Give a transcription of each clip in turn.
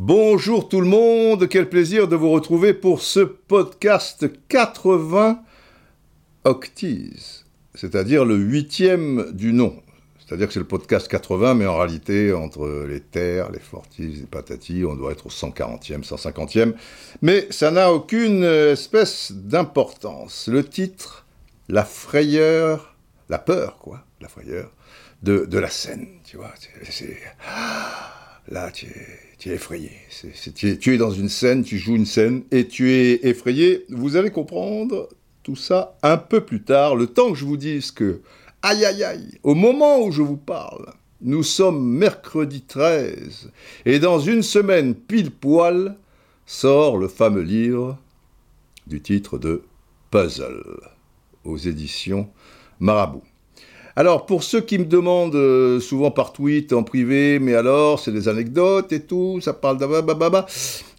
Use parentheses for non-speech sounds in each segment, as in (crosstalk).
Bonjour tout le monde, quel plaisir de vous retrouver pour ce podcast 80 Octis, c'est-à-dire le huitième du nom. C'est-à-dire que c'est le podcast 80, mais en réalité, entre les terres, les fortis, les patatis, on doit être au 140e, 150e. Mais ça n'a aucune espèce d'importance. Le titre, la frayeur, la peur, quoi, la frayeur, de, la scène, tu vois. C'est, là, tu es, tu es effrayé. Tu es dans une scène, tu joues une scène, et tu es effrayé. Vous allez comprendre tout ça un peu plus tard, le temps que je vous dise que, aïe aïe aïe, au moment où je vous parle, nous sommes mercredi 13, et dans une semaine pile poil, sort le fameux livre du titre de Puzzle aux éditions Marabout. Alors, pour ceux qui me demandent euh, souvent par tweet, en privé, mais alors, c'est des anecdotes et tout, ça parle d'abababa.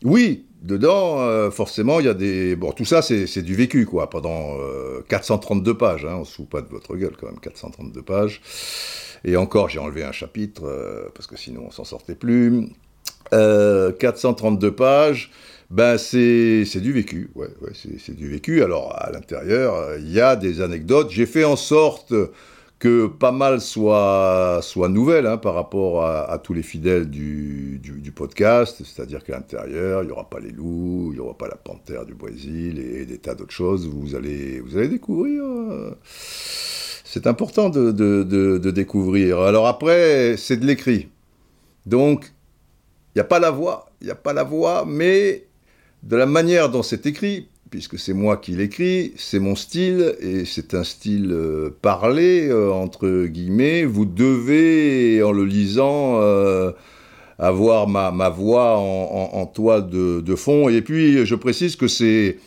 Oui, dedans, euh, forcément, il y a des... Bon, tout ça, c'est du vécu, quoi, pendant euh, 432 pages, hein, on se fout pas de votre gueule, quand même, 432 pages. Et encore, j'ai enlevé un chapitre, euh, parce que sinon, on s'en sortait plus. Euh, 432 pages, ben c'est du vécu, ouais, c'est du vécu. Alors à l'intérieur, euh, il y a des anecdotes. J'ai fait en sorte que pas mal soit, soit nouvelle hein, par rapport à, tous les fidèles du, du, du podcast, c'est-à-dire qu'à l'intérieur, il n'y aura pas les loups, il n'y aura pas la panthère du Brésil et des tas d'autres choses. Vous allez, vous allez découvrir. euh, C'est important de, de, de, de découvrir. Alors après, c'est de l'écrit. Donc, il n'y a pas la voix, il n'y a pas la voix, mais de la manière dont c'est écrit, puisque c'est moi qui l'écris, c'est mon style, et c'est un style euh, parlé, euh, entre guillemets, vous devez, en le lisant, euh, avoir ma, voix en, en- de, fond. Et puis, je précise que c'est...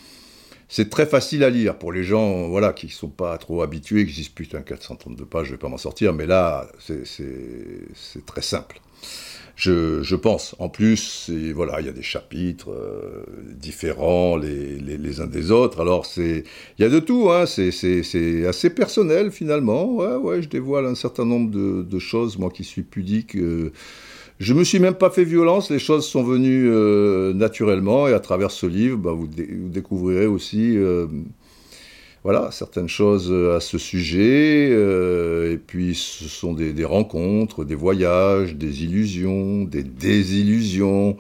Très facile à lire pour les gens voilà, qui ne sont pas trop habitués, qui se disent putain, 432 pages, je vais pas m'en sortir. Mais là, c'est très simple je, pense. En plus, voilà, il y a des chapitres euh, différents les, uns des autres. Alors, il y a de tout. Hein. C'est, assez personnel finalement. Ouais, je dévoile un certain nombre de, choses. Moi, qui suis pudique, euh, je me suis même pas fait violence. Les choses sont venues euh, naturellement. Et à travers ce livre, bah, vous découvrirez aussi. euh, voilà, certaines choses euh, à ce sujet, euh, et puis ce sont des, rencontres, des voyages, des illusions, des désillusions,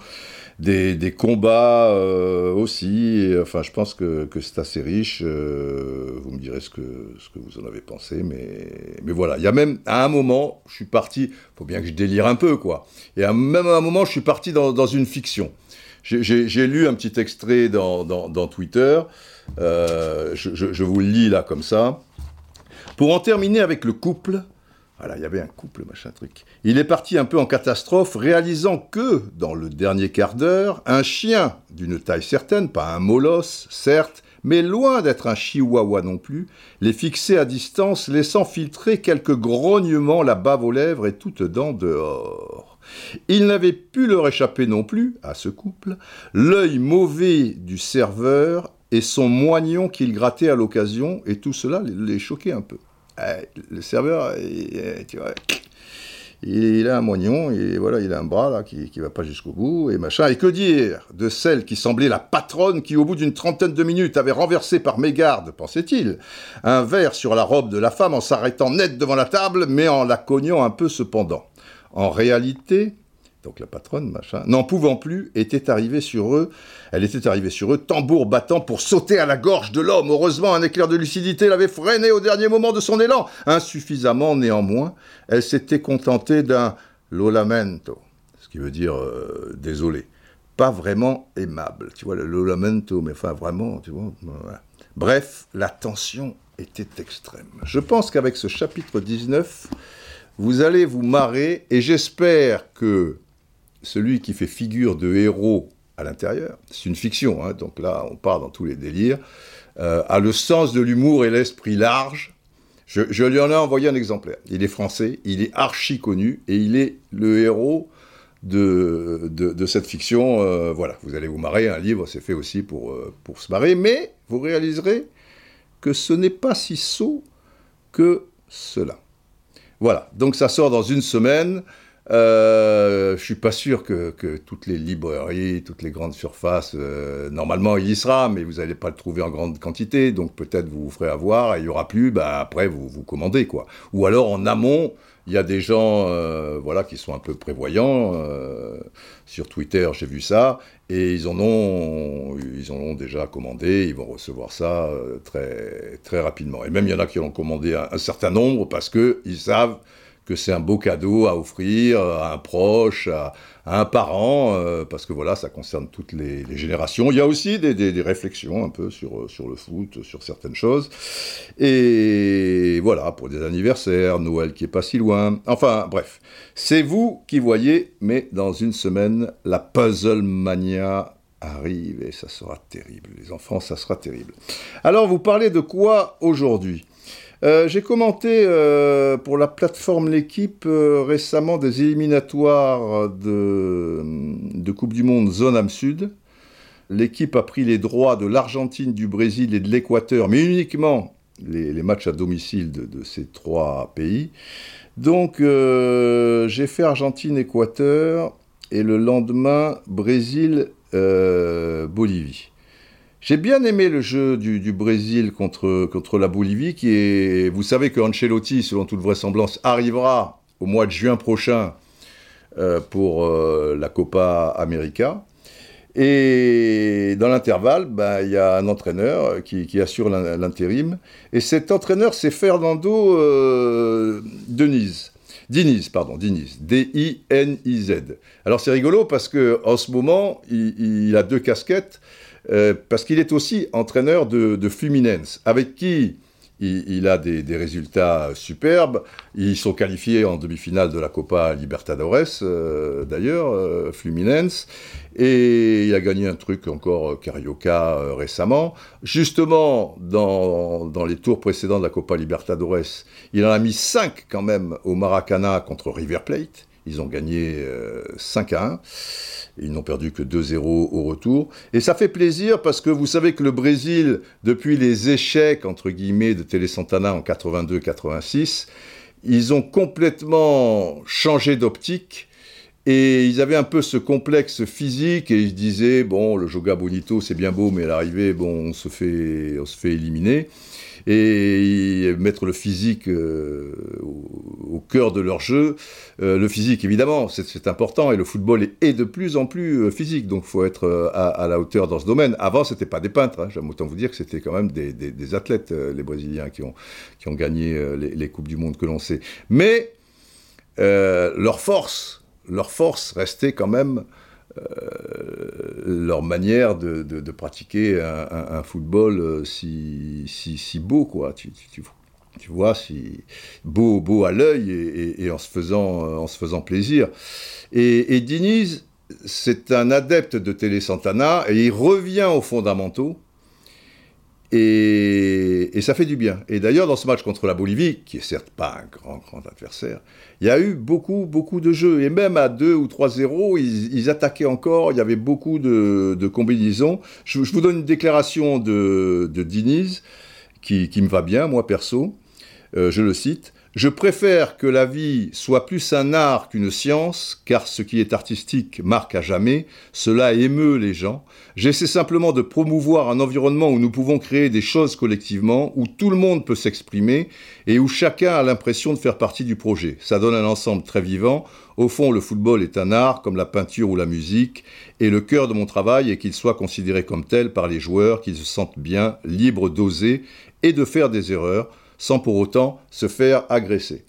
des, des combats euh, aussi, et, enfin je pense que, que c'est assez riche, euh, vous me direz ce que, ce que vous en avez pensé, mais, mais voilà, il y a même, à un moment, je suis parti, faut bien que je délire un peu, quoi, et à, même à un moment, je suis parti dans, dans une fiction. J'ai- lu un petit extrait dans, dans, dans Twitter, je, je- vous le lis là comme ça. Pour en terminer avec le couple, voilà, il y avait un couple, machin truc. Il est parti un peu en catastrophe, réalisant que, dans le dernier quart d'heure, un chien d'une taille certaine, pas un molosse, certes, mais loin d'être un chihuahua non plus, les fixait à distance, laissant filtrer quelques grognements, la bave aux lèvres et toutes dents dehors. Il n'avait pu leur échapper non plus, à ce couple, l'œil mauvais du serveur et son moignon qu'il grattait à l'occasion, et tout cela les- choquait un peu. Eh, le serveur, il, tu vois, il a un moignon, et voilà, il a un bras là qui, qui va pas jusqu'au bout, et machin. Et que dire de celle qui semblait la patronne qui, au bout d'une trentaine de minutes, avait renversé par mégarde, pensait-il, un verre sur la robe de la femme en s'arrêtant net devant la table, mais en la cognant un peu cependant. En réalité, donc la patronne, machin, n'en pouvant plus, était arrivée sur eux, elle était arrivée sur eux, tambour battant pour sauter à la gorge de l'homme. Heureusement, un éclair de lucidité l'avait freiné au dernier moment de son élan. Insuffisamment, néanmoins, elle s'était contentée d'un lo lamento, ce qui veut dire euh, désolé. Pas vraiment aimable, tu vois, le lo lamento, mais enfin vraiment, tu vois. Bref, la tension était extrême. Je pense qu'avec ce chapitre 19, vous allez vous marrer et j'espère que celui qui fait figure de héros à l'intérieur, c'est une fiction, hein, donc là on part dans tous les délires, euh, a le sens de l'humour et l'esprit large. Je, lui en ai envoyé un exemplaire. Il est français, il est archi connu et il est le héros de, de, de cette fiction. Euh, voilà, vous allez vous marrer, un livre c'est fait aussi pour, euh, pour se marrer, mais vous réaliserez que ce n'est pas si sot que cela. Voilà, donc ça sort dans une semaine. Euh, je suis pas sûr que, toutes les librairies, toutes les grandes surfaces, euh, normalement il y sera, mais vous n'allez pas le trouver en grande quantité, donc peut-être vous vous ferez avoir et il y aura plus, bah après vous vous commandez quoi. Ou alors en amont, il y a des gens, euh, voilà, qui sont un peu prévoyants. Euh, sur Twitter, j'ai vu ça, et ils en ont, ils en ont déjà commandé. Ils vont recevoir ça très, très rapidement. Et même il y en a qui ont commandé un, un certain nombre parce que ils savent que c'est un beau cadeau à offrir à un proche, à, un parent, euh, parce que voilà, ça concerne toutes les, générations. Il y a aussi des, réflexions un peu sur, sur le foot, sur certaines choses. Et voilà, pour des anniversaires, Noël qui est pas si loin. Enfin, bref, c'est vous qui voyez, mais dans une semaine, la Puzzle Mania arrive et ça sera terrible. Les enfants, ça sera terrible. Alors, vous parlez de quoi aujourd'hui? Euh, j'ai commenté euh, pour la plateforme L'équipe euh, récemment des éliminatoires de, Coupe du Monde zone âme sud. L'équipe a pris les droits de l'Argentine, du Brésil et de l'Équateur, mais uniquement les, matchs à domicile de, ces trois pays. Donc j'ai fait Argentine-Équateur et le lendemain Brésil-Bolivie. J'ai bien aimé le jeu du, Brésil contre, contre la Bolivie, qui est, vous savez que Ancelotti, selon toute vraisemblance, arrivera au mois de juin prochain euh, pour euh, la Copa América. Et dans l'intervalle, ben, il y a un entraîneur qui, assure l'intérim. Et cet entraîneur, c'est Fernando euh, Denise. Diniz, pardon, Diniz, D-I-N-I-Z. Alors c'est rigolo parce que en ce moment, il a deux casquettes. Euh, parce qu'il est aussi entraîneur de, Fluminense, avec qui il, a des, résultats superbes. Ils sont qualifiés en demi-finale de la Copa Libertadores, euh, d'ailleurs, euh, Fluminense. Et il a gagné un truc encore Carioca récemment. Justement, dans, dans, les tours précédents de la Copa Libertadores, il en a mis 5 quand même au Maracana contre River Plate. Ils ont gagné 5 à 1. Ils n'ont perdu que 2-0 au retour. Et ça fait plaisir parce que vous savez que le Brésil, depuis les échecs, entre guillemets, de Télé Santana en 82-86, ils ont complètement changé d'optique. Et ils avaient un peu ce complexe physique et ils disaient, bon, le Joga Bonito, c'est bien beau, mais à l'arrivée, bon, on se fait, on se fait éliminer et mettre le physique euh, au, cœur de leur jeu. Euh, le physique, évidemment, c'est important, et le football est, de plus en plus euh, physique, donc il faut être à, la hauteur dans ce domaine. Avant, c'était pas des peintres, hein. j'aime autant vous dire que c'était quand même des, athlètes, les Brésiliens, qui ont, qui ont gagné les, Coupes du Monde que l'on sait. Mais leur force, leur force restait quand même leur manière de, pratiquer un, football euh, si, beau, quoi. Tu, vois, si beau, beau à l'œil et, en, se faisant, en se faisant plaisir. Et, et Diniz, c'est un adepte de Télé Santana et il revient aux fondamentaux. Et, ça fait du bien. Et d'ailleurs, dans ce match contre la Bolivie, qui est certes pas un grand, grand adversaire, il y a eu beaucoup, beaucoup de jeux. Et même à 2 ou 3-0, ils, attaquaient encore. Il y avait beaucoup de, combinaisons. Je, vous donne une déclaration de, de Diniz, qui, me va bien, moi perso. Euh, je le cite. Je préfère que la vie soit plus un art qu'une science, car ce qui est artistique marque à jamais, cela émeut les gens. J'essaie simplement de promouvoir un environnement où nous pouvons créer des choses collectivement, où tout le monde peut s'exprimer et où chacun a l'impression de faire partie du projet. Ça donne un ensemble très vivant. Au fond, le football est un art, comme la peinture ou la musique, et le cœur de mon travail est qu'il soit considéré comme tel par les joueurs, qu'ils se sentent bien, libres d'oser et de faire des erreurs sans pour autant se faire agresser.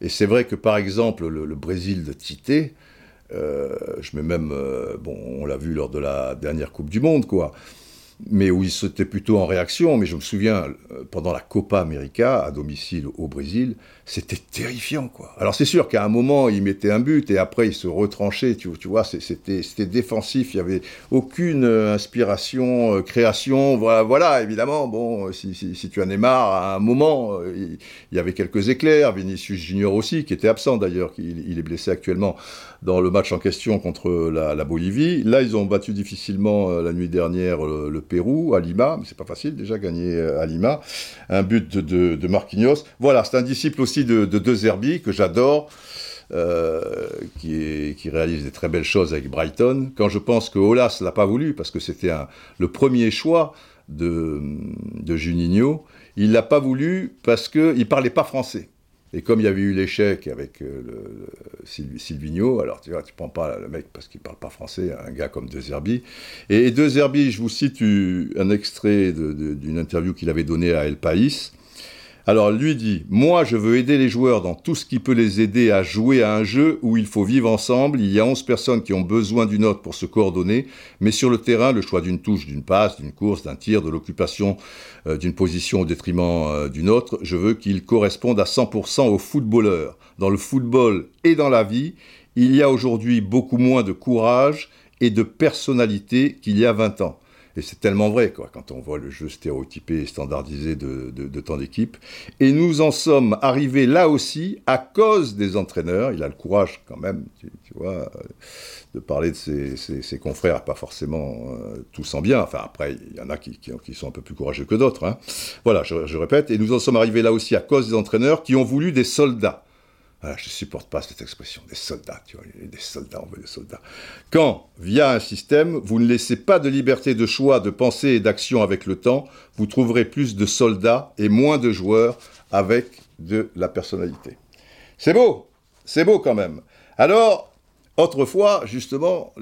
Et c'est vrai que par exemple le, Brésil de Tite, euh, je mets même, euh, bon, on l'a vu lors de la dernière Coupe du Monde, quoi mais où il s'était plutôt en réaction. Mais je me souviens, euh, pendant la Copa América, à domicile au Brésil, c'était terrifiant, quoi. Alors c'est sûr qu'à un moment, il mettait un but et après, il se retranchait, tu, vois, c'était défensif, il n'y avait aucune euh, inspiration, euh, création. Voilà, voilà, évidemment, bon, si, si, tu en es marre, à un moment, il, y avait quelques éclairs, Vinicius Junior aussi, qui était absent d'ailleurs, il, est blessé actuellement dans le match en question contre la, Bolivie. Là, ils ont battu difficilement la nuit dernière le Pérou, à Lima, mais c'est pas facile déjà gagner à Lima, un but de, de, Marquinhos. Voilà, c'est un disciple aussi de, de De Zerbi que j'adore. qui, qui, réalise des très belles choses avec Brighton. Quand je pense que Olas l'a pas voulu, parce que c'était le premier choix de, de Juninho, il l'a pas voulu parce qu'il parlait pas français. Et comme il y avait eu l'échec avec euh, le, alors tu vois, tu prends pas le mec parce qu'il parle pas français, un gars comme De Zerbi. Et, De Zerbi, je vous cite un extrait d'une interview qu'il avait donnée à El País. Alors lui dit, moi je veux aider les joueurs dans tout ce qui peut les aider à jouer à un jeu où il faut vivre ensemble. Il y a 11 personnes qui ont besoin d'une autre pour se coordonner, mais sur le terrain, le choix d'une touche, d'une passe, d'une course, d'un tir, de l'occupation euh, d'une position au détriment euh, d'une autre, je veux qu'ils correspondent à 100% aux footballeurs. Dans le football et dans la vie, il y a aujourd'hui beaucoup moins de courage et de personnalité qu'il y a 20 ans. Et c'est tellement vrai, quoi, quand on voit le jeu stéréotypé et standardisé de, de, tant d'équipes. Et nous en sommes arrivés là aussi à cause des entraîneurs. Il a le courage, quand même, tu, vois, de parler de ses, ses, confrères, pas forcément euh, tous en bien. Enfin, après, il y en a qui, qui, sont un peu plus courageux que d'autres. Hein. Voilà, je, je répète. Et nous en sommes arrivés là aussi à cause des entraîneurs qui ont voulu des soldats. Je je supporte pas cette expression, des soldats, tu vois, des soldats, on veut des soldats. Quand, via un système, vous ne laissez pas de liberté de choix, de pensée et d'action avec le temps, vous trouverez plus de soldats et moins de joueurs avec de la personnalité. C'est beau, c'est beau quand même. Alors, autrefois, justement,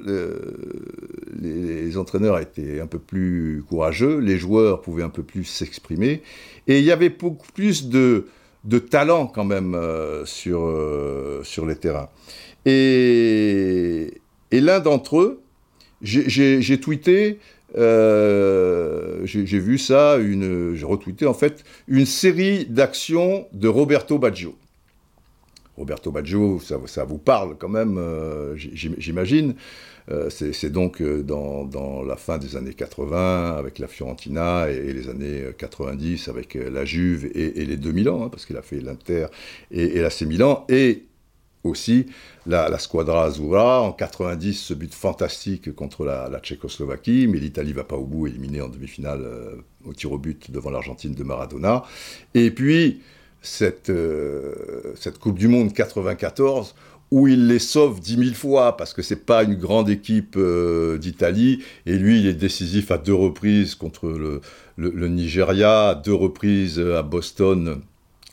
les entraîneurs étaient un peu plus courageux, les joueurs pouvaient un peu plus s'exprimer, et il y avait beaucoup plus de de talent quand même euh, sur, euh, sur les terrains. Et, l'un d'entre eux, j'ai tweeté, euh, j'ai vu ça, j'ai retweeté en fait, une série d'actions de Roberto Baggio. Roberto Baggio, ça, vous parle quand même, j'imagine. Euh, c'est donc euh, dans, la fin des années 80 avec la Fiorentina et, les années 90 avec euh, la Juve et, les 2000 ans, hein, parce qu'il a fait l'Inter et, et l'AC Milan, et aussi la, Squadra Azzurra, en 90, ce but fantastique contre la, Tchécoslovaquie, mais l'Italie va pas au bout, éliminée en demi-finale au tir au but devant l'Argentine de Maradona. Et puis, cette Coupe du Monde 94, où il les sauve dix mille fois parce que c'est pas une grande équipe euh, d'Italie et lui il est décisif à deux reprises contre le, Nigeria, à deux reprises euh, à Boston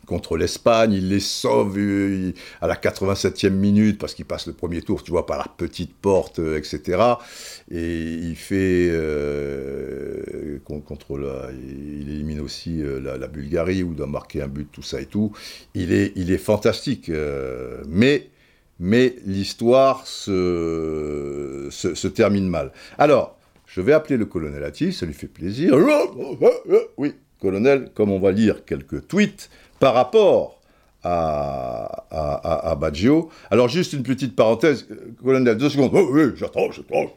contre l'Espagne, il les sauve euh, à la 87e minute parce qu'il passe le premier tour, tu vois, par la petite porte, etc. Et il fait contre il élimine aussi la, Bulgarie où il doit marquer un but, tout ça et tout. Il est, il est fantastique, mais mais l'histoire se, se, termine mal. Alors, je vais appeler le colonel Atis, ça lui fait plaisir. (laughs) Oui, colonel, comme on va lire quelques tweets par rapport à, à, Baggio. Alors, juste une petite parenthèse, colonel, deux secondes. oui, j'attends, j'attends.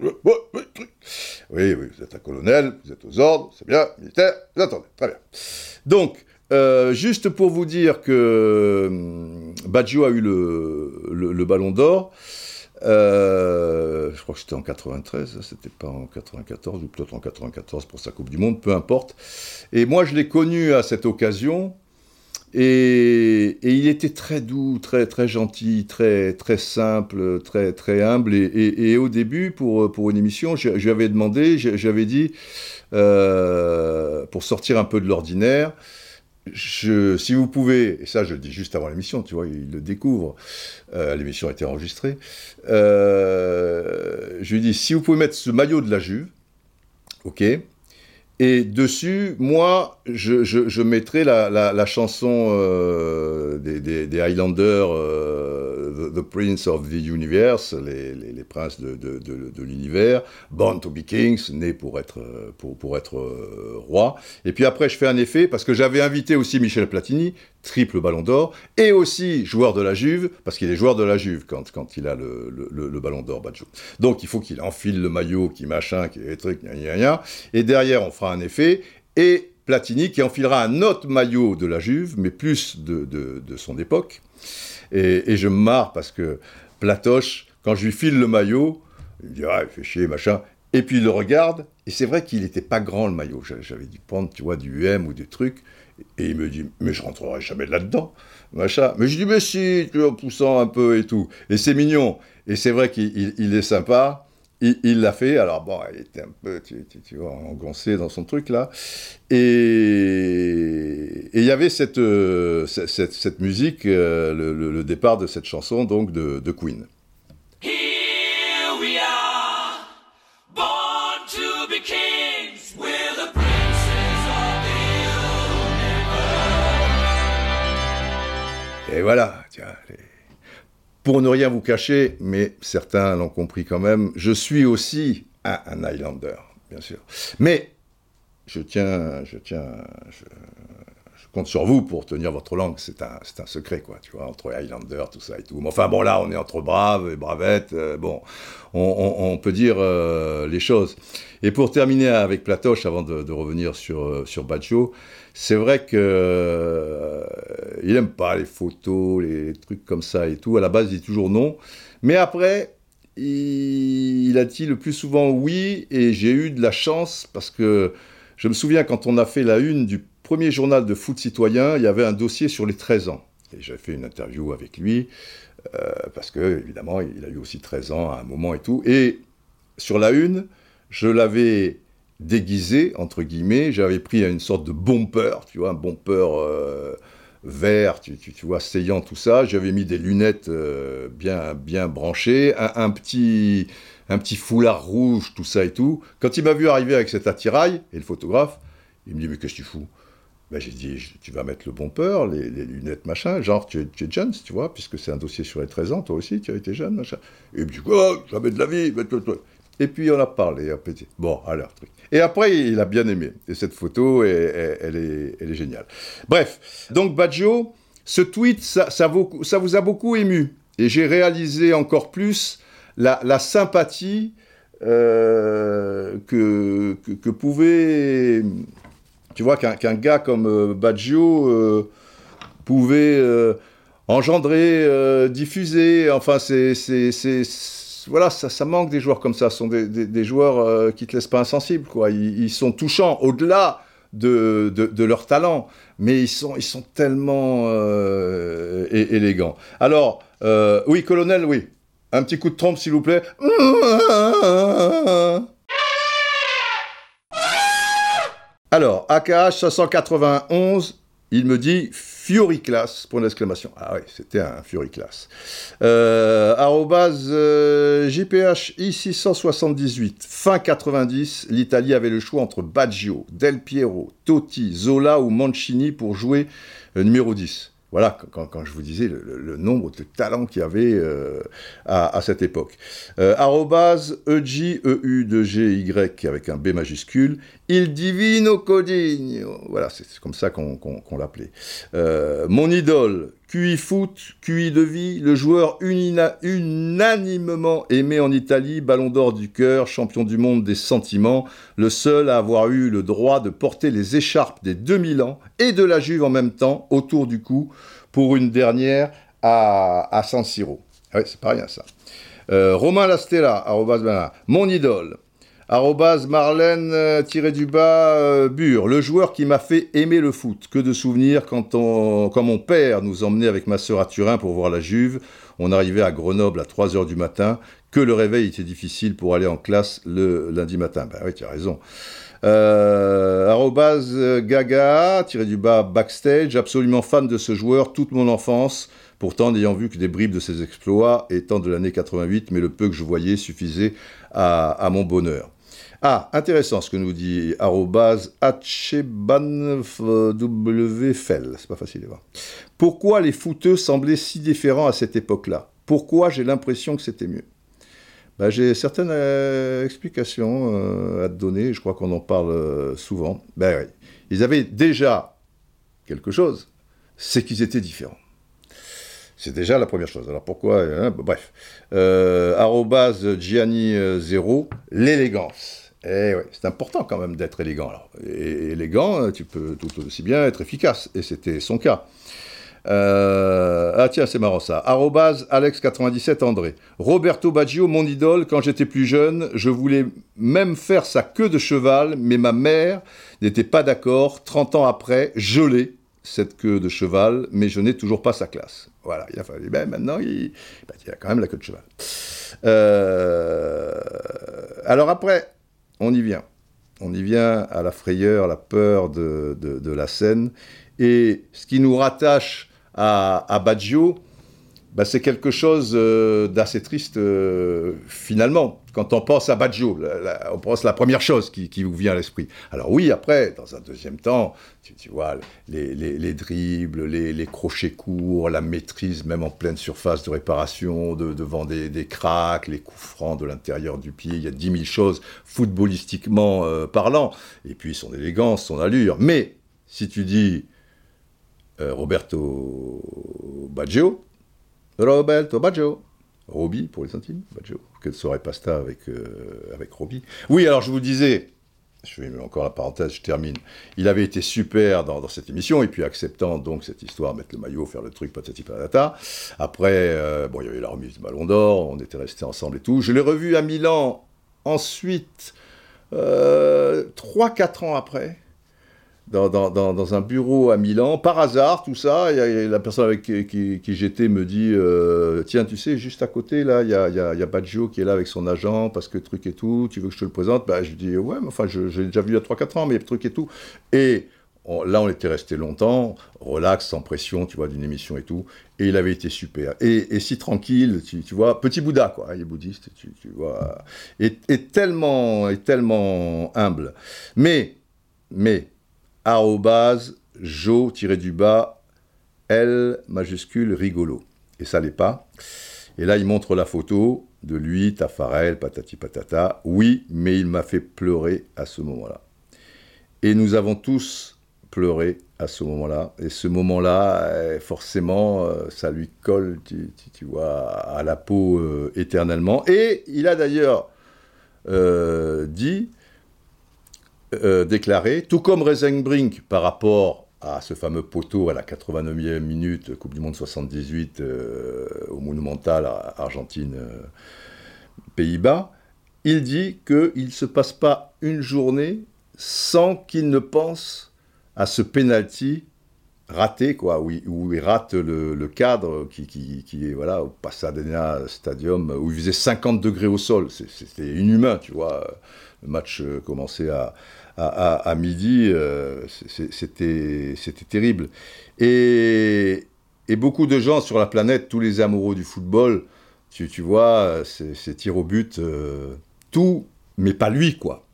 Oui, oui, vous êtes un colonel, vous êtes aux ordres, c'est bien, militaire, vous attendez, très bien. Donc, euh, juste pour vous dire que hum, Baggio a eu le, ballon d'or. Euh, je crois que c'était en 93, c'était pas en 94 ou peut-être en 94 pour sa Coupe du Monde, peu importe. Et moi, je l'ai connu à cette occasion. Et, il était très doux, très très gentil, très très simple, très très humble. Et, au début, pour pour une émission, je, lui avais demandé, j'avais dit, euh, pour sortir un peu de l'ordinaire, si vous pouvez, et ça je le dis juste avant l'émission, tu vois, il le découvre, euh, l'émission a été enregistrée, euh, je lui dis, si vous pouvez mettre ce maillot de la Juve, ok, et dessus, moi, je, je, je mettrai la, la, la chanson euh, des, des, des, Highlanders, euh, the, Prince of the Universe, les, les, les princes de, de, de, de l'univers, Born to be Kings, né pour être, pour, pour être euh, roi. Et puis après, je fais un effet, parce que j'avais invité aussi Michel Platini, triple ballon d'or, et aussi joueur de la Juve, parce qu'il est joueur de la Juve quand, quand il a le, le, ballon d'or, Badjo. Donc il faut qu'il enfile le maillot, qui machin, qui est truc, gna, gna, et derrière on fera un effet, et Platini qui enfilera un autre maillot de la Juve, mais plus de, de, de son époque. Et, je me marre parce que Platoche, quand je lui file le maillot, il me dit ah, il fait chier, machin, Et puis il le regarde, et c'est vrai qu'il n'était pas grand le maillot. J'avais dû prendre, tu vois, du M ou des trucs. Et il me dit, mais je rentrerai jamais là-dedans, machin. Mais je dis, mais si, tu en poussant un peu et tout. Et c'est mignon. Et c'est vrai qu'il est sympa. Il l'a fait, alors bon, il était un peu, tu, engoncé dans son truc là. Et il y avait cette, euh, musique, euh, le, le, départ de cette chanson donc de, de Queen. Et voilà, tiens, pour ne rien vous cacher, mais certains l'ont compris quand même, je suis aussi un, Highlander, bien sûr. Mais je tiens, je tiens, je, compte sur vous pour tenir votre langue. C'est un, un secret, quoi, tu vois, entre Highlander, tout ça et tout. Mais enfin, bon, là, on est entre braves et bravettes. Euh, bon, on, peut dire euh, les choses. Et pour terminer avec Platoche, avant de, revenir sur, euh, sur Baccio, c'est vrai que il aime pas les photos, les trucs comme ça et tout. À la base, il dit toujours non. Mais après, il, a dit le plus souvent oui, et j'ai eu de la chance parce que je me souviens quand on a fait la une du premier journal de foot citoyen, il y avait un dossier sur les 13 ans. Et j'ai fait une interview avec lui, euh, parce que, évidemment, il a eu aussi 13 ans à un moment et tout. Et sur la une, je l'avais déguisé, entre guillemets. J'avais pris une sorte de bumper, tu vois, un bumper euh, vert, tu, vois, saillant, tout ça. J'avais mis des lunettes euh, bien, bien branchées, un, petit, un petit foulard rouge, tout ça et tout. Quand il m'a vu arriver avec cet attirail, et le photographe, il me dit, mais qu'est-ce que tu fous? Ben, j'ai dit, tu vas mettre le bumper, les, les lunettes, machin, genre, tu es, jeune, tu vois, puisque c'est un dossier sur les 13 ans, toi aussi, tu as été jeune, machin. Et dit, quoi, jamais de la vie, et puis on a parlé, un petit. Bon, alors, truc. Et après, il a bien aimé. Et cette photo, elle, est, géniale. Bref, donc Baggio, ce tweet, ça, vous a beaucoup ému. Et j'ai réalisé encore plus la, sympathie euh, que, pouvait... Tu vois, qu'un gars comme euh, Baggio euh, pouvait engendrer, diffuser. Enfin, c'est voilà, ça, manque des joueurs comme ça. Ce sont des, joueurs euh, qui ne te laissent pas insensible. Ils, sont touchants au-delà de, leur talent, mais ils sont, ils sont tellement euh, élégants. Alors, euh, oui, colonel, oui. Un petit coup de trompe, s'il vous plaît. (laughs) Alors, AKH 591, il me dit Fury Class, pour l'exclamation. Ah oui, c'était un Fury Class. Euh, arrobase euh, JPH I678, fin 90, l'Italie avait le choix entre Baggio, Del Piero, Totti, Zola ou Mancini pour jouer euh, numéro 10. Voilà, quand, je vous disais le, nombre de talents qu'il y avait euh, à, cette époque. Euh, arrobase EJ, EU de G, Y avec un B majuscule, Il Divino Codigno. Voilà, c'est comme ça qu'on l'appelait. Euh, mon idole, QI Foot, QI de vie, le joueur unanimement aimé en Italie, ballon d'or du cœur, champion du monde des sentiments, le seul à avoir eu le droit de porter les écharpes des 2000 ans et de la Juve en même temps autour du cou pour une dernière à, à San Siro. Ah oui, c'est pas rien ça. Euh, Romain Lastella, mon idole, Arrobase Marlène euh, euh, Bure, le joueur qui m'a fait aimer le foot. Que de souvenirs quand, on, quand mon père nous emmenait avec ma sœur à Turin pour voir la Juve. On arrivait à Grenoble à 3h du matin, que le réveil était difficile pour aller en classe le lundi matin. Ben oui, tu as raison. Euh, arrobase Gaga, tiré du bas backstage, absolument fan de ce joueur toute mon enfance, pourtant n'ayant vu que des bribes de ses exploits, étant de l'année 88, mais le peu que je voyais suffisait à mon bonheur. Ah, intéressant ce que nous dit arrobase C'est pas facile à voir. Pourquoi les footeux semblaient si différents à cette époque-là? Pourquoi j'ai l'impression que c'était mieux? Ben, J'ai certaines euh, explications euh, à te donner, je crois qu'on en parle euh, souvent. Ben ils avaient déjà quelque chose, c'est qu'ils étaient différents. C'est déjà la première chose. Alors pourquoi hein, Bref. arrobase Gianni0, l'élégance. Eh c'est important quand même d'être élégant. Et, élégant, tu peux tout aussi bien être efficace, et c'était son cas. Euh, ah tiens, c'est marrant ça. Alex97 André. Roberto Baggio, mon idole, quand j'étais plus jeune, je voulais même faire sa queue de cheval, mais ma mère n'était pas d'accord. 30 ans après, je l'ai, cette queue de cheval, mais je n'ai toujours pas sa classe. Voilà, il a fallu. Ben, maintenant, il, ben, a quand même la queue de cheval. Euh, alors après, on y vient. On y vient à la frayeur, la peur de, la scène. Et ce qui nous rattache à, à Baggio, bah, c'est quelque chose euh, d'assez triste euh, finalement. Quand on pense à Baggio, on pense la première chose qui, vous vient à l'esprit. Alors oui, après, dans un deuxième temps, tu, vois, les, les, dribbles, les, crochets courts, la maîtrise même en pleine surface de réparation, devant des, des cracks, les coups francs de l'intérieur du pied, il y a dix mille choses footballistiquement euh, parlant. Et puis son élégance, son allure. Mais si tu dis Roberto Baggio. Roberto Baggio. Roby pour les centimes, Baggio. Quelle soirée pasta avec, euh, avec Roby. Oui, alors je vous disais, je fais encore la parenthèse, je termine. Il avait été super dans, cette émission, et puis acceptant donc cette histoire, mettre le maillot, faire le truc, patati patata. Après, euh, bon, il y avait la remise du ballon d'or, on était restés ensemble et tout. Je l'ai revu à Milan ensuite, 3-4 ans après dans, un bureau à Milan, par hasard, tout ça, la personne avec qui, j'étais me dit euh, Tiens, tu sais, juste à côté, là, il y a, y, Baggio qui est là avec son agent, parce que truc et tout, tu veux que je te le présente? Bah, Je dis Ouais, mais enfin, j'ai déjà vu il y a 3-4 ans, mais truc et tout. Et là, on était resté longtemps, relax, sans pression, tu vois, d'une émission et tout, et il avait été super. Et, si tranquille, tu, vois, petit Bouddha, quoi, il est bouddhiste, tu, vois, et, tellement, et tellement humble. Mais, mais, jo-du-bas L majuscule rigolo. Et ça l'est pas. Et là, il montre la photo de lui, Tafarel, patati patata. Oui, mais il m'a fait pleurer à ce moment-là. Et nous avons tous pleuré à ce moment-là. Et ce moment-là, eh, forcément, euh, ça lui colle, tu, vois, à la peau euh, éternellement. Et il a d'ailleurs euh, dit euh, déclaré, tout comme Reisenbrink par rapport à ce fameux poteau à la 89e minute, Coupe du Monde 78 euh, au Monumental Argentine-Pays-Bas, il dit qu'il ne se passe pas une journée sans qu'il ne pense à ce penalty raté, quoi, où il, rate le, cadre qui, qui, est voilà, au Pasadena Stadium, où il faisait 50 degrés au sol. C'était inhumain, tu vois. Match euh, commençait à, midi, euh, c'était terrible. Et, beaucoup de gens sur la planète, tous les amoureux du football, tu, vois, ces tirs au but, euh, tout, mais pas lui, quoi.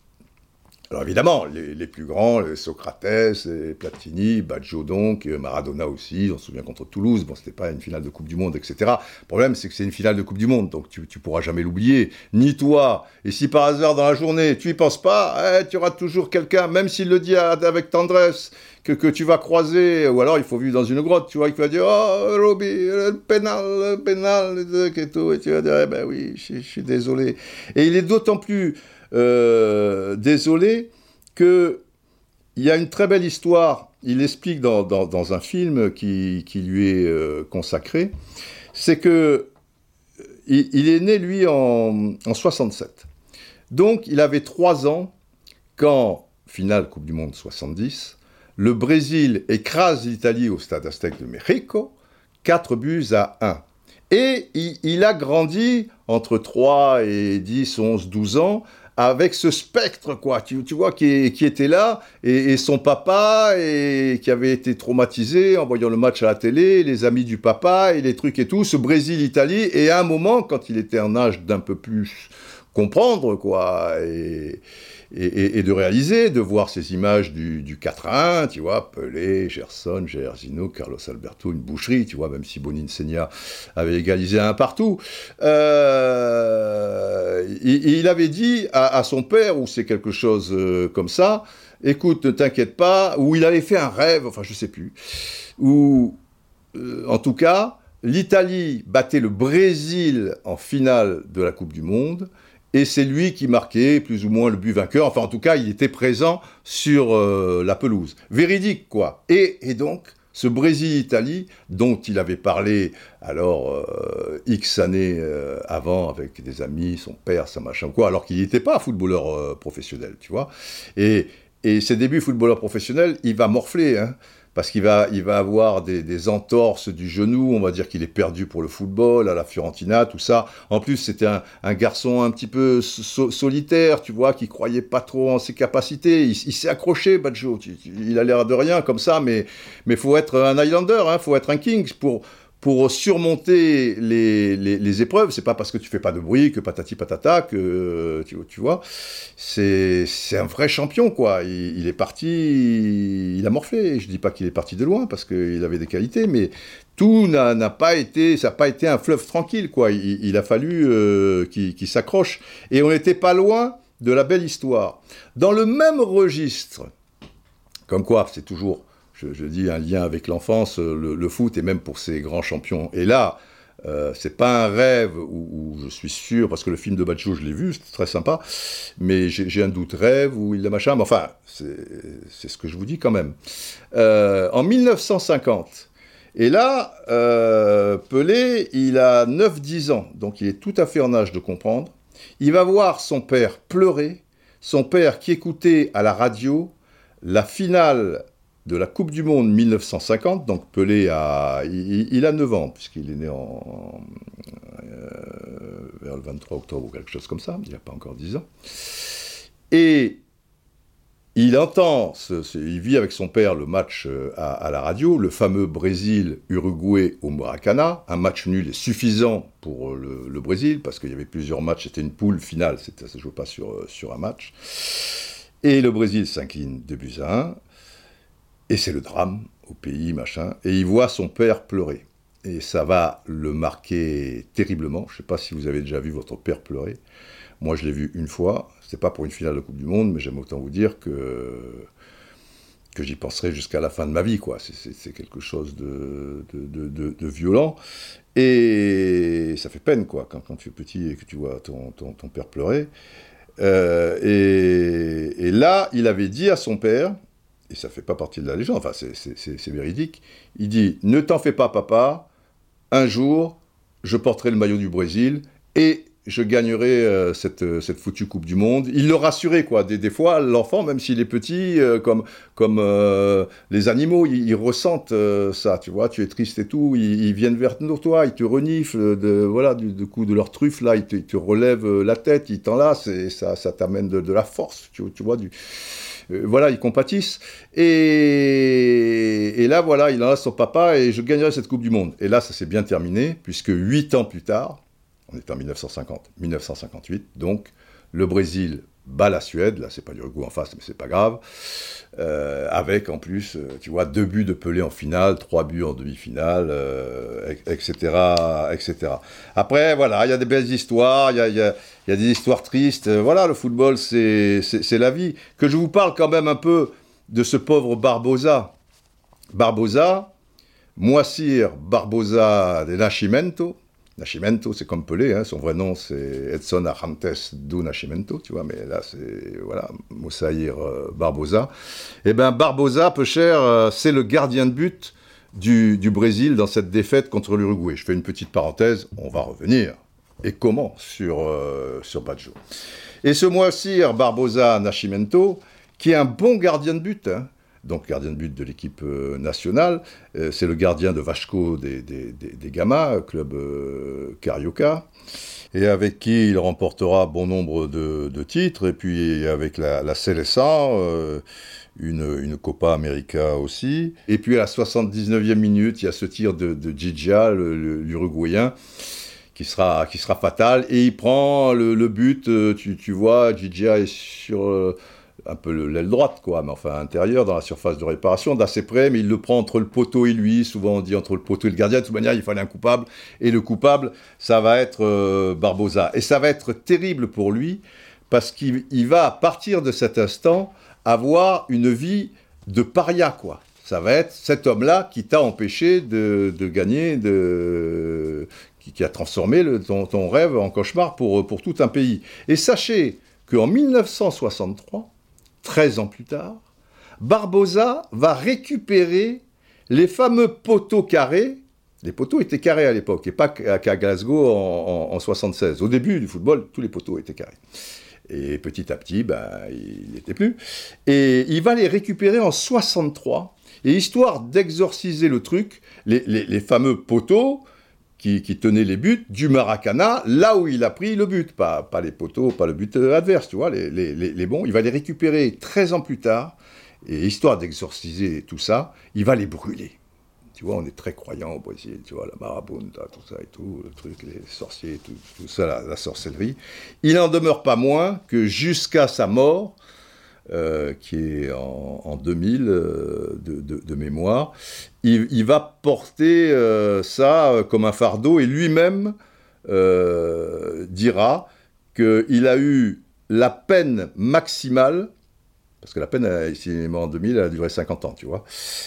Alors évidemment, les, plus grands, Socrates, Platini, Baggio donc, Maradona aussi, on se souvient contre Toulouse, bon c'était pas une finale de Coupe du Monde, etc. Le problème c'est que c'est une finale de Coupe du Monde, donc tu, tu pourras jamais l'oublier, ni toi. Et si par hasard dans la journée tu y penses pas, eh, tu auras toujours quelqu'un, même s'il le dit avec tendresse, que, que, tu vas croiser, ou alors il faut vivre dans une grotte, tu vois, il va dire Oh, Roby, le pénal, le pénal, et tout, et tu vas dire Eh ben oui, je suis désolé. Et il est d'autant plus euh, désolé qu'il y a une très belle histoire. Il explique dans, dans, un film qui, qui lui est euh, consacré. C'est que il, est né, lui, en, en 67. Donc, il avait trois ans quand, finale Coupe du Monde 70, le Brésil écrase l'Italie au stade Aztec de Mexico, 4 buts à 1. Et il, il, a grandi entre 3 et 10, 11, 12 ans avec ce spectre, quoi, tu, vois, qui, qui, était là, et, son papa, et qui avait été traumatisé en voyant le match à la télé, les amis du papa, et les trucs et tout, ce Brésil-Italie, et à un moment, quand il était en âge d'un peu plus comprendre, quoi, et, et, de réaliser, de voir ces images du, du 4 1, tu vois, Pelé, Gerson, Gersino, Carlos Alberto, une boucherie, tu vois, même si Bonin Senia avait égalisé un partout. Euh, il, avait dit à, son père, ou c'est quelque chose euh, comme ça, écoute, ne t'inquiète pas, ou il avait fait un rêve, enfin je sais plus, ou euh, en tout cas, l'Italie battait le Brésil en finale de la Coupe du Monde, et c'est lui qui marquait plus ou moins le but vainqueur. Enfin, en tout cas, il était présent sur euh, la pelouse. Véridique, quoi. Et, donc, ce Brésil-Italie dont il avait parlé alors euh, X années euh, avant avec des amis, son père, sa machin quoi, alors qu'il n'était pas footballeur professionnel, tu vois. Et, et ses débuts footballeur professionnel, il va morfler, hein parce qu'il va, il va avoir des, entorses du genou, on va dire qu'il est perdu pour le football, à la Fiorentina, tout ça. En plus, c'était un, garçon un petit peu solitaire, tu vois, qui croyait pas trop en ses capacités. Il, s'est accroché, Badjo. Il a l'air de rien comme ça, mais il faut être un Highlander, hein, faut être un King pour pour surmonter les, les, épreuves, c'est pas parce que tu fais pas de bruit que patati patata que tu, tu vois, c'est un vrai champion quoi. Il, est parti, il a morflé. Je dis pas qu'il est parti de loin parce qu'il avait des qualités, mais tout n'a pas été, ça n'a pas été un fleuve tranquille quoi. Il, a fallu euh, qu'il s'accroche et on n'était pas loin de la belle histoire. Dans le même registre, comme quoi c'est toujours je, dis un lien avec l'enfance, euh, le, foot et même pour ces grands champions. Et là, euh, c'est pas un rêve où, je suis sûr, parce que le film de Baccio, je l'ai vu, c'était très sympa, mais j'ai un doute rêve ou il a machin, mais enfin, c'est ce que je vous dis quand même. Euh, en 1950, et là, Pelé, il a 9-10 ans, donc il est tout à fait en âge de comprendre. Il va voir son père pleurer, son père qui écoutait à la radio la finale de la Coupe du Monde 1950, donc Pelé a, il, a 9 ans, puisqu'il est né en, euh, vers le 23 octobre ou quelque chose comme ça, il n'a pas encore 10 ans. Et il entend, il vit avec son père le match euh, à, la radio, le fameux Brésil-Uruguay au Maracana, un match nul est suffisant pour euh, le, Brésil, parce qu'il y avait plusieurs matchs, c'était une poule finale, ça ne se joue pas sur, sur un match. Et le Brésil s'incline 2 buts à 1. Et c'est le drame au pays, machin. Et il voit son père pleurer. Et ça va le marquer terriblement. Je ne sais pas si vous avez déjà vu votre père pleurer. Moi, je l'ai vu une fois. C'est pas pour une finale de Coupe du Monde, mais j'aime autant vous dire que que j'y penserai jusqu'à la fin de ma vie, quoi. C'est quelque chose de, de, violent. Et ça fait peine, quoi, quand, quand, tu es petit et que tu vois ton, ton, père pleurer. Euh, et, et, là, il avait dit à son père, et ça fait pas partie de la légende, enfin c'est véridique, il dit « Ne t'en fais pas papa, un jour je porterai le maillot du Brésil et je gagnerai euh, cette, cette, foutue Coupe du Monde. Il le rassurait, quoi. Des, fois, l'enfant, même s'il est petit, euh, comme, comme euh, les animaux, ils, ressentent ça, tu vois. Tu es triste et tout, ils, viennent vers toi, ils te reniflent, de, voilà, du, coup de leur truffe, là, ils te, relèvent la tête, ils t'enlacent, et ça, ça t'amène de, la force, tu, vois, euh, voilà, ils compatissent. Et, là, voilà, il en a son papa et je gagnerai cette Coupe du Monde. Et là, ça s'est bien terminé, puisque huit ans plus tard, on est en 1950, 1958, donc le Brésil bat la Suède, là c'est pas du goût en face, mais c'est pas grave, euh, avec en plus, euh, tu vois, deux buts de Pelé en finale, trois buts en demi-finale, etc., euh, etc. Après, voilà, il y a des belles histoires, il y a, y a, des histoires tristes, voilà, le football, c'est la vie. Que je vous parle quand même un peu de ce pauvre Barbosa. Barbosa, Moacir Barbosa de Nascimento, Nascimento, c'est comme Pelé, hein, son vrai nom c'est Edson Arantes do Nascimento, tu vois, mais là c'est, voilà, Moussaïr euh, Barbosa. Eh bien, Barbosa, peu cher, euh, c'est le gardien de but du, Brésil dans cette défaite contre l'Uruguay. Je fais une petite parenthèse, on va revenir. Et comment sur, euh, sur Baggio. Et ce Moacir Barbosa Nascimento, qui est un bon gardien de but, hein, donc gardien de but de l'équipe euh, nationale. Euh, c'est le gardien de Vasco des, des, des, Gama, club euh, Carioca, et avec qui il remportera bon nombre de, titres, et puis avec la, la une, une, Copa América aussi. Et puis à la 79e minute, il y a ce tir de, de Giggia, l'Uruguayen, qui sera, qui sera fatal, et il prend le, but, tu, tu vois, Giggia est sur un peu l'aile droite, quoi, mais enfin intérieur, dans la surface de réparation, d'assez près, mais il le prend entre le poteau et lui, souvent on dit entre le poteau et le gardien, de toute manière il fallait un coupable, et le coupable, ça va être euh, Barbosa. Et ça va être terrible pour lui, parce qu'il va, à partir de cet instant, avoir une vie de paria, quoi. Ça va être cet homme-là qui t'a empêché de, gagner, de, qui, a transformé ton, rêve en cauchemar pour, pour tout un pays. Et sachez qu'en 1963, 13 ans plus tard, Barbosa va récupérer les fameux poteaux carrés, les poteaux étaient carrés à l'époque, et pas qu'à Glasgow en, en, 76. Au début du football, tous les poteaux étaient carrés. Et petit à petit, ben, il n'était plus. Et il va les récupérer en 63. Et histoire d'exorciser le truc, les, fameux poteaux qui, tenaient les buts du Maracana, là où il a pris le but, pas, les poteaux, pas le but adverse, tu vois, les, bons, il va les récupérer 13 ans plus tard, et histoire d'exorciser tout ça, il va les brûler. Tu vois, on est très croyants au Brésil, tu vois, la marabunta, tout ça et tout, le truc, les sorciers, tout, ça, la, sorcellerie. Il n'en demeure pas moins que jusqu'à sa mort, euh, qui est en, 2000 euh, de, mémoire, il, va porter euh, ça comme un fardeau et lui-même dira qu'il a eu la peine maximale parce que la peine, s'il est mort en 2000, elle a duré 50 ans, tu vois.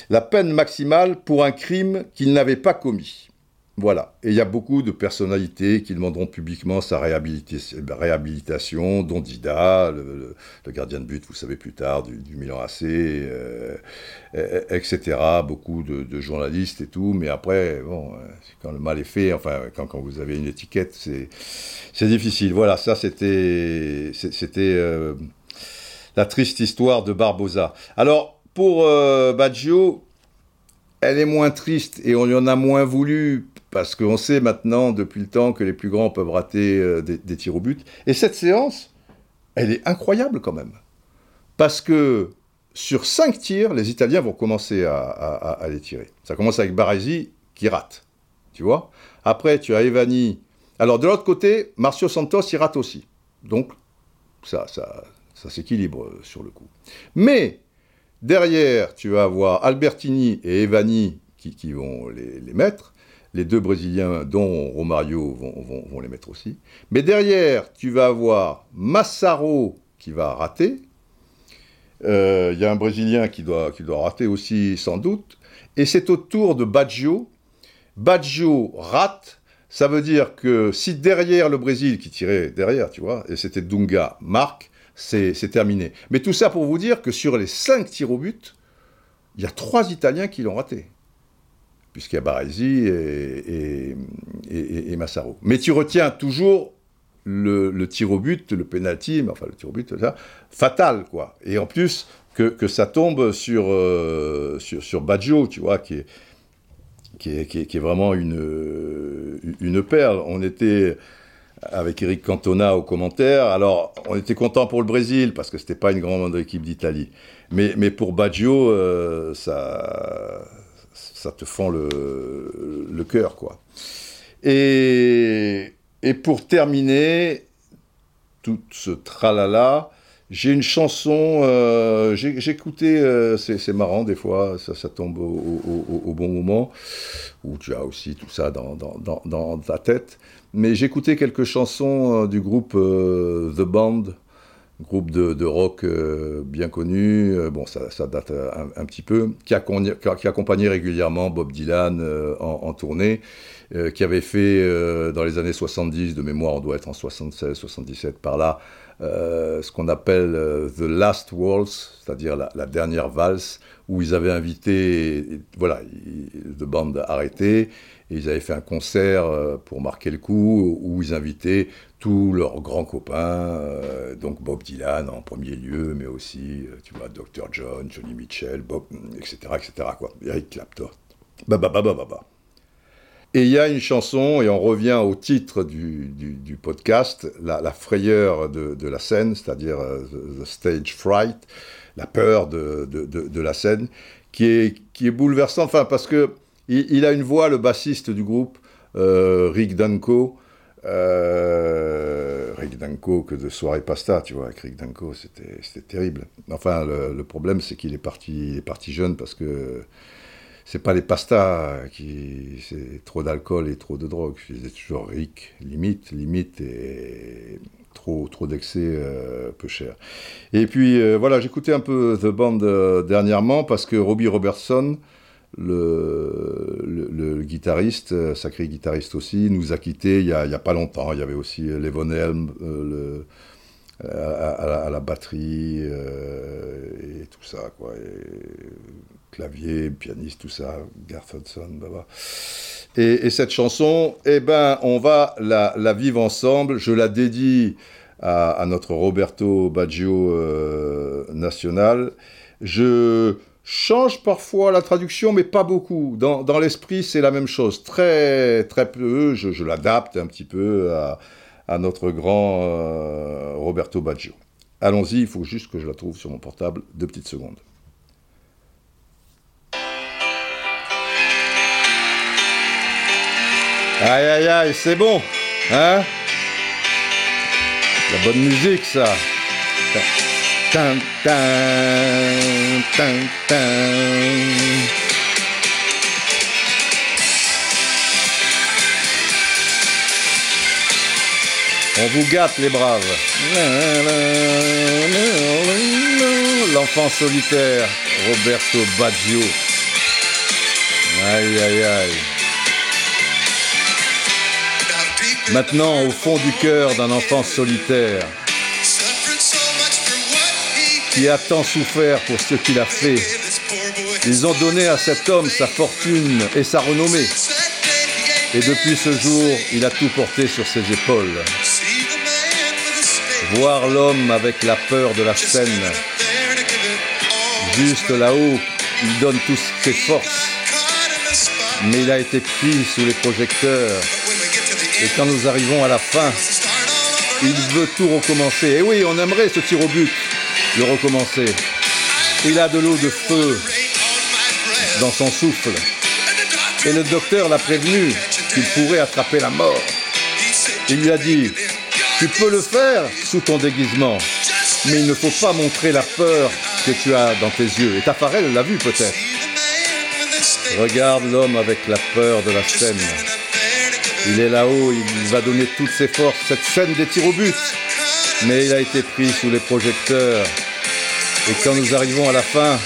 La peine maximale pour un crime qu'il n'avait pas commis. Voilà. Et il y a beaucoup de personnalités qui demanderont publiquement sa réhabilitation, dont Dida, le, gardien de but, vous savez, plus tard, du, Milan AC, euh, etc. Beaucoup de, journalistes et tout. Mais après, bon, quand le mal est fait, enfin, quand, vous avez une étiquette, c'est difficile. Voilà, ça, c'était. c'était euh, la triste histoire de Barbosa. Alors, pour euh, Baggio, elle est moins triste et on lui en a moins voulu parce qu'on sait maintenant, depuis le temps, que les plus grands peuvent rater euh, des, tirs au but. Et cette séance, elle est incroyable quand même. Parce que sur cinq tirs, les Italiens vont commencer à, les tirer. Ça commence avec Baresi qui rate. Tu vois? Après, tu as Evani. Alors, de l'autre côté, Marcio Santos, il rate aussi. Donc, ça, ça, ça s'équilibre euh, sur le coup. Mais derrière, tu vas avoir Albertini et Evani qui, vont les, mettre. Les deux Brésiliens, dont Romario, vont, les mettre aussi. Mais derrière, tu vas avoir Massaro qui va rater. Euh, il y a un Brésilien qui doit, qui doit rater aussi, sans doute. Et c'est au tour de Baggio. Baggio rate. Ça veut dire que si derrière le Brésil, qui tirait derrière, tu vois, et c'était Dunga, marque, c'est terminé. Mais tout ça pour vous dire que sur les 5 tirs au but, il y a 3 Italiens qui l'ont raté. Puisqu'il y a Baresi et, Massaro. Mais tu retiens toujours le, tir au but, le penalty, enfin le tir au but, fatal, quoi. Et en plus, que, ça tombe sur, euh, sur, sur Baggio, tu vois, qui est, qui est, vraiment une, une perle. On était avec Eric Cantona au commentaire. Alors, on était content pour le Brésil parce que c'était pas une grande équipe d'Italie. Mais, mais pour Baggio, euh, ça, ça te fend le, cœur, quoi. Et, et pour terminer tout ce tralala, j'ai une chanson, euh, écouté, euh, c'est marrant des fois, ça, ça tombe au, au, bon moment, où tu as aussi tout ça dans, dans, dans, dans ta tête. Mais j'écoutais quelques chansons euh, du groupe euh, The Band, groupe de, rock euh, bien connu, bon ça, date un, petit peu, qui, accompagnait régulièrement Bob Dylan en, tournée, qui avait fait dans les années 70, de mémoire on doit être en 76, 77 par là, ce qu'on appelle The Last Waltz, c'est-à-dire la, dernière valse, où ils avaient invité, voilà, The Band arrêté, et ils avaient fait un concert euh, pour marquer le coup où ils invitaient tous leurs grands copains, euh, donc Bob Dylan en premier lieu, mais aussi, euh, tu vois, Dr. John, Johnny Mitchell, Bob, etc., etc., quoi, Eric Clapton. Bah, bah, bah, bah, bah, bah. Et il y a une chanson, et on revient au titre du, du, podcast, la, frayeur de, de, la scène, c'est-à-dire the, Stage Fright, la peur de, la scène, qui est, qui bouleversante, enfin, parce que il, a une voix, le bassiste du groupe, euh, Rick Danko. Euh, Rick Danko que de soirée pasta, tu vois, avec Rick Danko, c'était terrible. Enfin, le, problème, c'est qu'il est parti, est parti jeune parce que c'est pas les pastas qui, c'est trop d'alcool et trop de drogue. Je disais toujours Rick, limite, limite et trop, trop d'excès, euh, peu cher. Et puis voilà, j'écoutais un peu The Band dernièrement parce que Robbie Robertson, le, le, guitariste, euh, sacré guitariste aussi, nous a quittés il n'y a, pas longtemps. Il y avait aussi Levon Helm, euh, à, la, batterie et tout ça, quoi. clavier, pianiste, tout ça, Garth Hudson, bah. Et, cette chanson, eh ben, on va la, vivre ensemble. Je la dédie à, notre Roberto Baggio euh, national. Je change parfois la traduction, mais pas beaucoup. Dans, l'esprit, c'est la même chose. Très, très peu. Je, l'adapte un petit peu à, notre grand euh, Roberto Baggio. Allons-y, il faut juste que je la trouve sur mon portable. Deux petites secondes. Aïe aïe aïe, c'est bon, hein? La bonne musique ça. On vous gâte les braves. L'enfant solitaire, Roberto Baggio. Aïe aïe aïe. Maintenant, au fond du cœur d'un enfant solitaire, qui a tant souffert pour ce qu'il a fait, ils ont donné à cet homme sa fortune et sa renommée. Et depuis ce jour, il a tout porté sur ses épaules. Voir l'homme avec la peur de la scène, juste là-haut, il donne toutes ses forces. Mais il a été pris sous les projecteurs et quand nous arrivons à la fin, il veut tout recommencer. Et oui, on aimerait ce tir au but, le recommencer. Il a de l'eau de feu dans son souffle. Et le docteur l'a prévenu qu'il pourrait attraper la mort. Il lui a dit, tu peux le faire sous ton déguisement, mais il ne faut pas montrer la peur que tu as dans tes yeux. Et Tafarel l'a vu peut-être. Regarde l'homme avec la peur de la scène. Il est là-haut, il va donner toutes ses forces. Cette scène des tirs au but. Mais il a été pris sous les projecteurs. Et quand nous arrivons à la fin,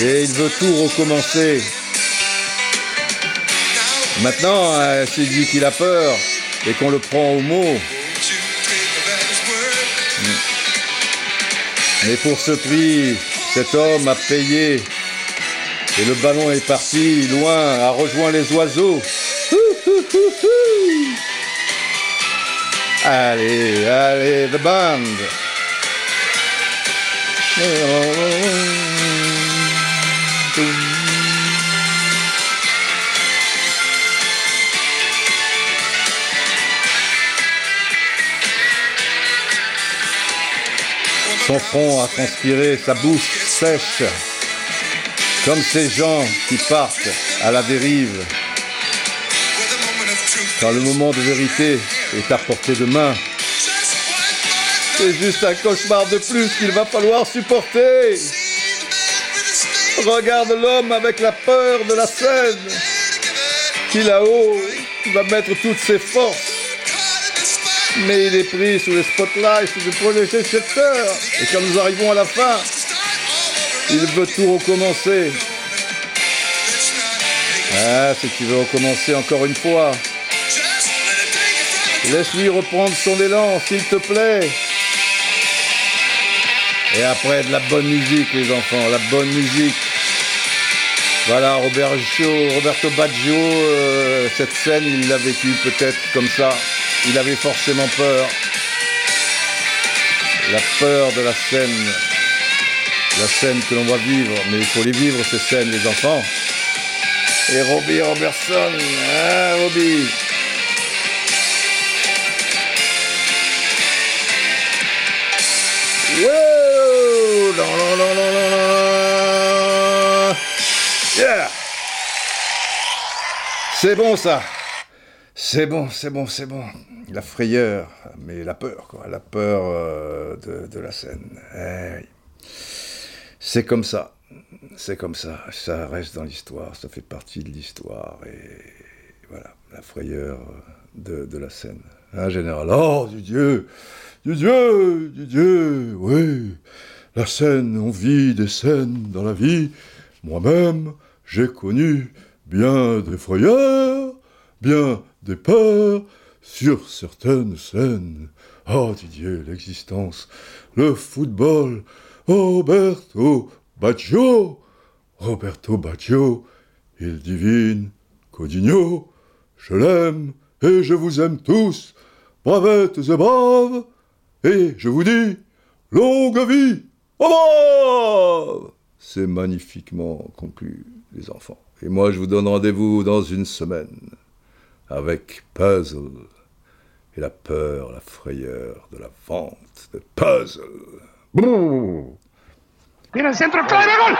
et il veut tout recommencer. Maintenant, s'il dit qu'il a peur et qu'on le prend au mot, mais pour ce prix, cet homme a payé et le ballon est parti loin, a rejoint les oiseaux. (laughs) Allez, allez, the band. Son front a transpiré, sa bouche sèche, comme ces gens qui partent à la dérive quand le moment de vérité est à portée de main. C'est juste un cauchemar de plus qu'il va falloir supporter. Regarde l'homme avec la peur de la scène, qui là-haut va mettre toutes ses forces. Mais il est pris sous les spotlights, sous les projecteurs. Et quand nous arrivons à la fin, il veut tout recommencer. Ah, si tu veux recommencer encore une fois, Laisse-lui reprendre son élan, s'il te plaît. Et après, de la bonne musique, les enfants, la bonne musique. Voilà, Roberto, Roberto Baggio, euh, cette scène, il l'a vécu peut-être comme ça. Il avait forcément peur. La peur de la scène. La scène que l'on va vivre. Mais il faut les vivre, ces scènes, les enfants. Et Robbie Robertson, hein, Robbie? C'est bon ça. C'est bon, c'est bon, c'est bon. La frayeur, mais la peur, quoi. La peur euh, de, la scène. Eh c'est comme ça. C'est comme ça. Ça reste dans l'histoire. Ça fait partie de l'histoire. Et voilà, la frayeur de, de la scène. Un général. Oh, du Dieu Du Dieu Du Dieu Oui la scène, on vit des scènes dans la vie. Moi-même, j'ai connu bien des frayeurs, bien des peurs. sur certaines scènes. Oh Didier, l'existence, le football, Roberto Baggio, Roberto Baggio, il divine, Codigno, je l'aime et je vous aime tous, bravettes et braves, et je vous dis, longue vie, au C'est magnifiquement conclu, les enfants. Et moi, je vous donne rendez-vous dans une semaine avec Puzzle et la peur, la frayeur de la vente de Puzzle. Tiene el centro clave, gol.